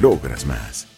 logras más.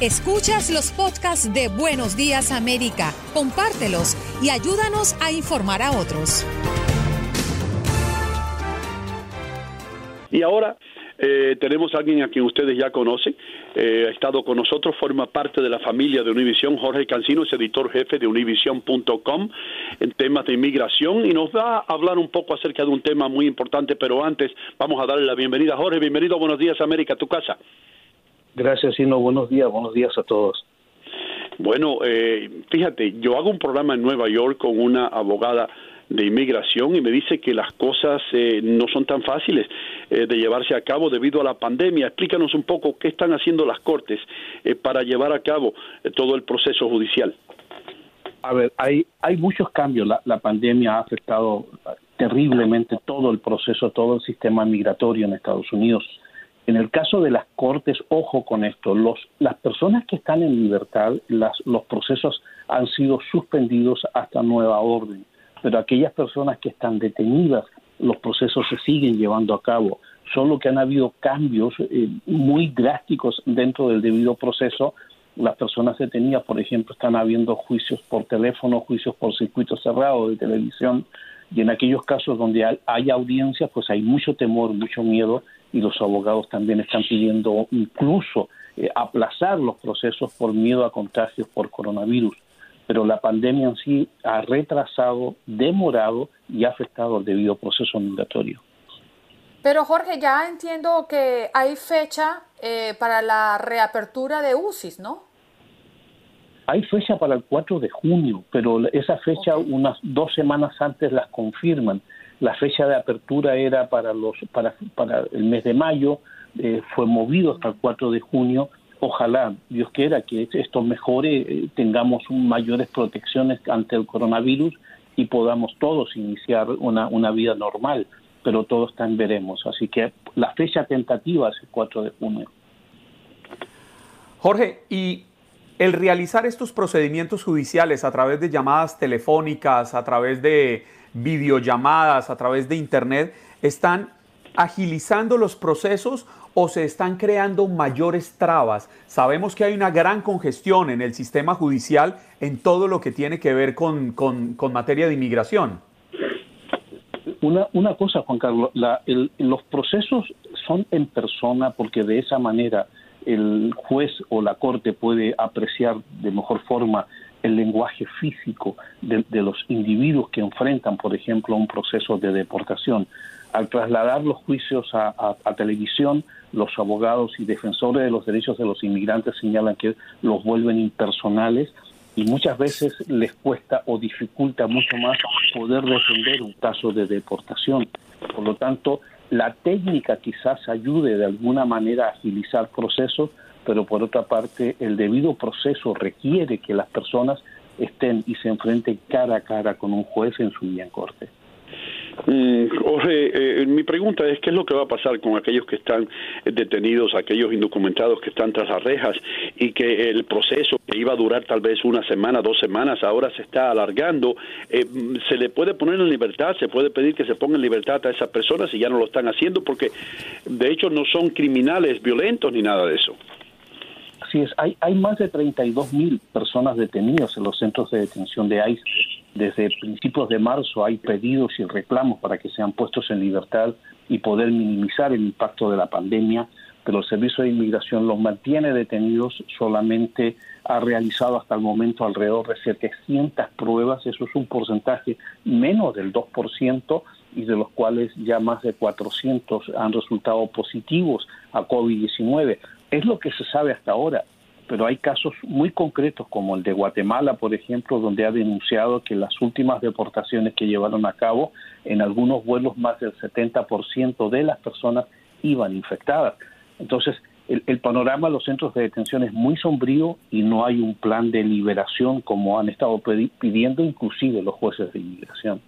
Escuchas los podcasts de Buenos Días América, compártelos y ayúdanos a informar a otros. Y ahora eh, tenemos a alguien a quien ustedes ya conocen, eh, ha estado con nosotros, forma parte de la familia de Univisión, Jorge Cancino es editor jefe de univision.com en temas de inmigración y nos va a hablar un poco acerca de un tema muy importante, pero antes vamos a darle la bienvenida. Jorge, bienvenido a Buenos Días América, tu casa. Gracias, Sino. Buenos días, buenos días a todos. Bueno, eh, fíjate, yo hago un programa en Nueva York con una abogada de inmigración y me dice que las cosas eh, no son tan fáciles eh, de llevarse a cabo debido a la pandemia. Explícanos un poco qué están haciendo las cortes para llevar a cabo todo el proceso judicial. A ver, hay, hay muchos cambios. La, la pandemia ha afectado terriblemente todo el proceso, todo el sistema migratorio en Estados Unidos. En el caso de las cortes, ojo con esto, los, las personas que están en libertad, las, los procesos han sido suspendidos hasta nueva orden, pero aquellas personas que están detenidas, los procesos se siguen llevando a cabo, solo que han habido cambios eh, muy drásticos dentro del debido proceso. Las personas detenidas, por ejemplo, están habiendo juicios por teléfono, juicios por circuito cerrado de televisión, y en aquellos casos donde hay, hay audiencias, pues hay mucho temor, mucho miedo y los abogados también están pidiendo incluso eh, aplazar los procesos por miedo a contagios por coronavirus. Pero la pandemia en sí ha retrasado, demorado y ha afectado el debido proceso migratorio. Pero Jorge, ya entiendo que hay fecha eh, para la reapertura de UCIs, ¿no? Hay fecha para el 4 de junio, pero esa fecha unas dos semanas antes las confirman. La fecha de apertura era para, los, para, para el mes de mayo, eh, fue movido hasta el 4 de junio. Ojalá, Dios quiera, que esto mejore, eh, tengamos mayores protecciones ante el coronavirus y podamos todos iniciar una, una vida normal, pero todos están veremos. Así que la fecha tentativa es el 4 de junio. Jorge, y el realizar estos procedimientos judiciales a través de llamadas telefónicas, a través de videollamadas, a través de Internet, están agilizando los procesos o se están creando mayores trabas. Sabemos que hay una gran congestión en el sistema judicial en todo lo que tiene que ver con, materia de inmigración. Una, una cosa, Juan Carlos, los procesos son en persona porque de esa manera el juez o la corte puede apreciar de mejor forma el lenguaje físico de, los individuos que enfrentan, por ejemplo, un proceso de deportación. Al trasladar los juicios a, televisión, los abogados y defensores de los derechos de los inmigrantes señalan que los vuelven impersonales y muchas veces les cuesta o dificulta mucho más poder defender un caso de deportación. Por lo tanto, la técnica quizás ayude de alguna manera a agilizar procesos, pero por otra parte el debido proceso requiere que las personas estén y se enfrenten cara a cara con un juez en su día en corte. Mm, Jorge, eh, mi pregunta es qué es lo que va a pasar con aquellos que están detenidos, aquellos indocumentados que están tras las rejas y que el proceso que iba a durar tal vez una semana, dos semanas, ahora se está alargando. Eh, ¿Se le puede poner en libertad? ¿Se puede pedir que se ponga en libertad a esas personas si ya no lo están haciendo? Porque de hecho no son criminales violentos ni nada de eso. Así es, hay, hay más de 32 mil personas detenidas en los centros de detención de ICE desde principios de marzo hay pedidos y reclamos para que sean puestos en libertad y poder minimizar el impacto de la pandemia, pero el Servicio de Inmigración los mantiene detenidos, solamente ha realizado hasta el momento alrededor de 700 pruebas, eso es un porcentaje menos del 2% y de los cuales ya más de 400 han resultado positivos a COVID-19. Es lo que se sabe hasta ahora pero hay casos muy concretos como el de Guatemala, por ejemplo, donde ha denunciado que las últimas deportaciones que llevaron a cabo, en algunos vuelos más del 70% de las personas iban infectadas. Entonces, el, el, panorama de los centros de detención es muy sombrío y no hay un plan de liberación como han estado pidiendo inclusive los jueces de inmigración.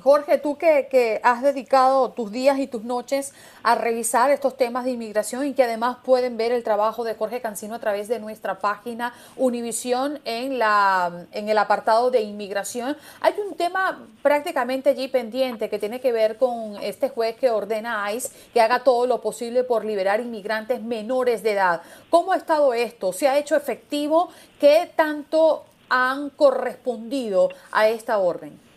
Jorge, tú que, has dedicado tus días y tus noches a revisar estos temas de inmigración y que además pueden ver el trabajo de Jorge Cancino a través de nuestra página Univisión en, la, en el apartado de inmigración, hay un tema prácticamente allí pendiente que tiene que ver con este juez que ordena a ICE que haga todo lo posible por liberar inmigrantes menores de edad. ¿Cómo ha estado esto? ¿Se ha hecho efectivo? ¿Qué tanto han correspondido a esta orden?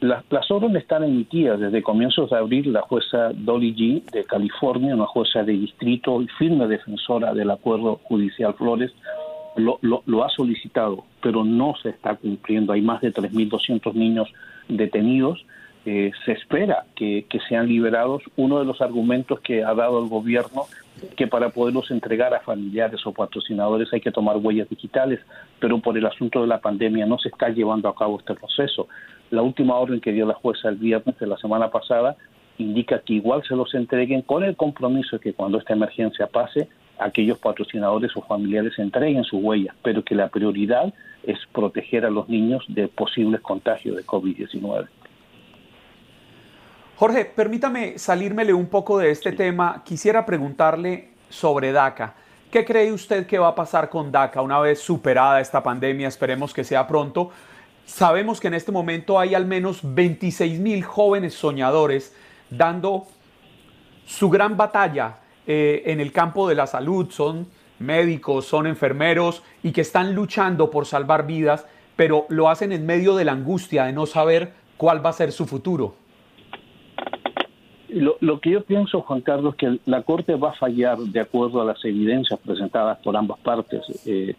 Las, órdenes están emitidas desde comienzos de abril. La jueza Dolly G. de California, una jueza de distrito y firme defensora del acuerdo judicial Flores, lo, ha solicitado, pero no se está cumpliendo. Hay más de 3.200 niños detenidos. Eh, se espera que, sean liberados. Uno de los argumentos que ha dado el gobierno que para poderlos entregar a familiares o patrocinadores hay que tomar huellas digitales, pero por el asunto de la pandemia no se está llevando a cabo este proceso. La última orden que dio la jueza el viernes de la semana pasada indica que igual se los entreguen con el compromiso de que cuando esta emergencia pase, aquellos patrocinadores o familiares entreguen sus huellas, pero que la prioridad es proteger a los niños de posibles contagios de COVID-19. Jorge, permítame salírmele un poco de este tema. Quisiera preguntarle sobre DACA. ¿Qué cree usted que va a pasar con DACA una vez superada esta pandemia? Esperemos que sea pronto. Sabemos que en este momento hay al menos 26 mil jóvenes soñadores dando su gran batalla eh, en el campo de la salud. Son médicos, son enfermeros y que están luchando por salvar vidas, pero lo hacen en medio de la angustia de no saber cuál va a ser su futuro. Lo, que yo pienso, Juan Carlos, que la Corte va a fallar de acuerdo a las evidencias presentadas por ambas partes. Eh,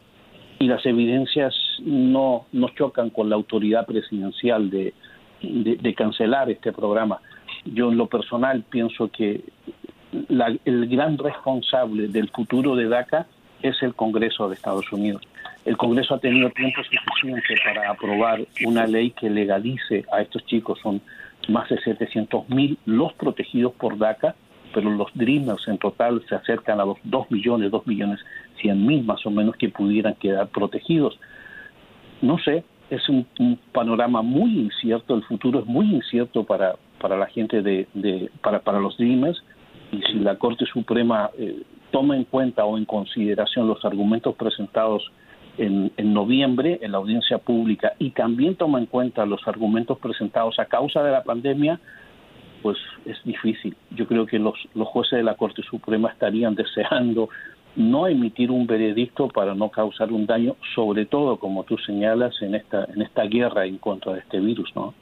y las evidencias no, no chocan con la autoridad presidencial de, de, cancelar este programa. Yo en lo personal pienso que el gran responsable del futuro de DACA es el Congreso de Estados Unidos. El Congreso ha tenido tiempo suficiente para aprobar una ley que legalice a estos chicos. Son más de 700 mil los protegidos por DACA pero los Dreamers en total se acercan a los 2 millones, 2 millones 100 mil más o menos que pudieran quedar protegidos. No sé, es un, panorama muy incierto, el futuro es muy incierto para, para la gente de, de para, para los Dreamers y si la Corte Suprema eh, toma en cuenta o en consideración los argumentos presentados en, en, noviembre en la audiencia pública y también toma en cuenta los argumentos presentados a causa de la pandemia, pues es difícil. Yo creo que los, los jueces de la Corte Suprema estarían deseando no emitir un veredicto para no causar un daño, sobre todo, como tú señalas, en esta, en esta guerra en contra de este virus, ¿no?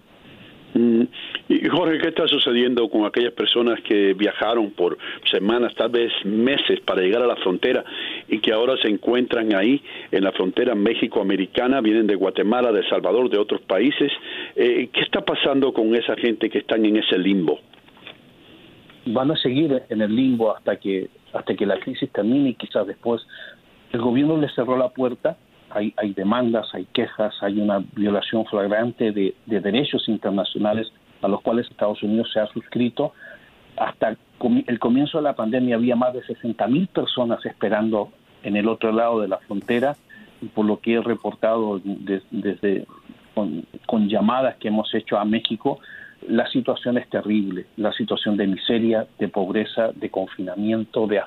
Mm. Y Jorge, ¿qué está sucediendo con aquellas personas que viajaron por semanas, tal vez meses para llegar a la frontera y que ahora se encuentran ahí en la frontera México-Americana, vienen de Guatemala, de Salvador, de otros países? Eh, ¿Qué está pasando con esa gente que están en ese limbo? Van a seguir en el limbo hasta que hasta que la crisis termine y quizás después el gobierno les cerró la puerta hay, hay demandas, hay quejas, hay una violación flagrante de, derechos internacionales a los cuales Estados Unidos se ha suscrito. Hasta el comienzo de la pandemia había más de 60 mil personas esperando en el otro lado de la frontera, por lo que he reportado desde con, llamadas que hemos hecho a México, la situación es terrible, la situación de miseria, de pobreza, de confinamiento, de,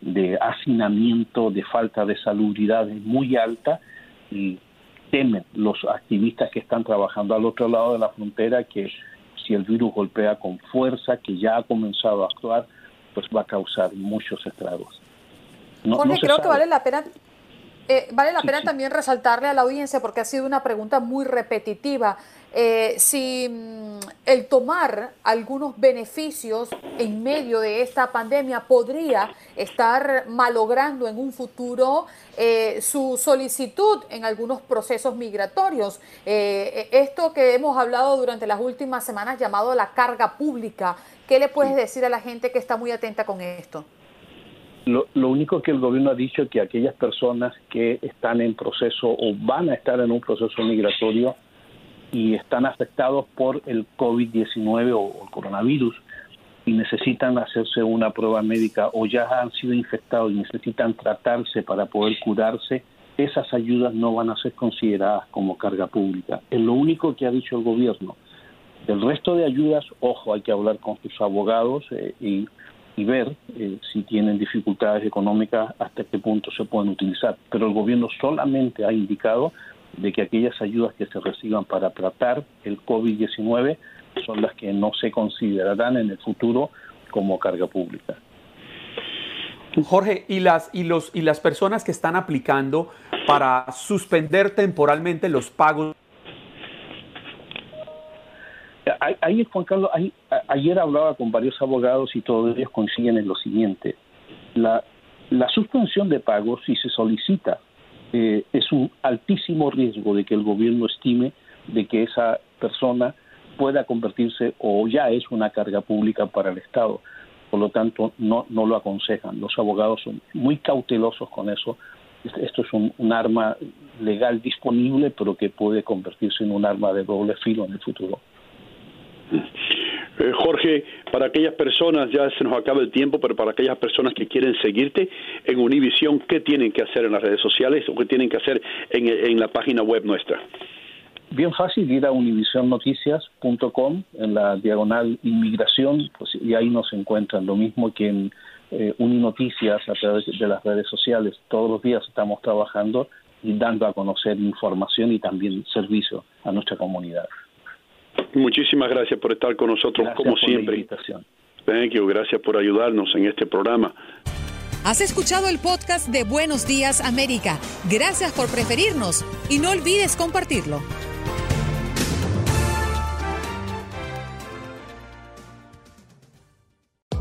de hacinamiento, de falta de salubridad es muy alta y temen los activistas que están trabajando al otro lado de la frontera que si el virus golpea con fuerza, que ya ha comenzado a actuar, pues va a causar muchos estragos. Jorge, creo que vale la pena eh, vale la pena también resaltarle a la audiencia, porque ha sido una pregunta muy repetitiva, eh, si mm, el tomar algunos beneficios en medio de esta pandemia podría estar malogrando en un futuro eh, su solicitud en algunos procesos migratorios. esto que hemos hablado durante las últimas semanas llamado la carga pública, ¿qué le puedes decir a la gente que está muy atenta con esto? Lo, único que el gobierno ha dicho es que aquellas personas que están en proceso o van a estar en un proceso migratorio y están afectados por el COVID-19 o el coronavirus y necesitan hacerse una prueba médica o ya han sido infectados y necesitan tratarse para poder curarse, esas ayudas no van a ser consideradas como carga pública. Es lo único que ha dicho el gobierno. El resto de ayudas, ojo, hay que hablar con sus abogados eh, y y ver eh, si tienen dificultades económicas, hasta qué punto se pueden utilizar. Pero el gobierno solamente ha indicado de que aquellas ayudas que se reciban para tratar el COVID-19 son las que no se considerarán en el futuro como carga pública. Jorge, ¿y las, y, los, y las personas que están aplicando para suspender temporalmente los pagos Ahí, Juan Carlos, ayer hablaba con varios abogados y todos ellos coinciden en lo siguiente. La, suspensión de pagos, si se solicita, eh, es un altísimo riesgo de que el gobierno estime de que esa persona pueda convertirse o ya es una carga pública para el Estado. Por lo tanto, no, no lo aconsejan. Los abogados son muy cautelosos con eso. Esto es un arma legal disponible, pero que puede convertirse en un arma de doble filo en el futuro. Eh, Jorge, para aquellas personas, ya se nos acaba el tiempo, pero para aquellas personas que quieren seguirte en Univision, ¿qué tienen que hacer en las redes sociales o qué tienen que hacer en, la página web nuestra? Bien fácil, ir a univisionnoticias.com en la diagonal inmigración, pues, y ahí nos encuentran. Lo mismo que en eh, Uninoticias a través de las redes sociales. Todos los días estamos trabajando y dando a conocer información y también servicio a nuestra comunidad. Muchísimas gracias por estar con nosotros como siempre. Thank you, gracias por ayudarnos en este programa. Has escuchado el podcast de Buenos Días América. Gracias por preferirnos y no olvides compartirlo.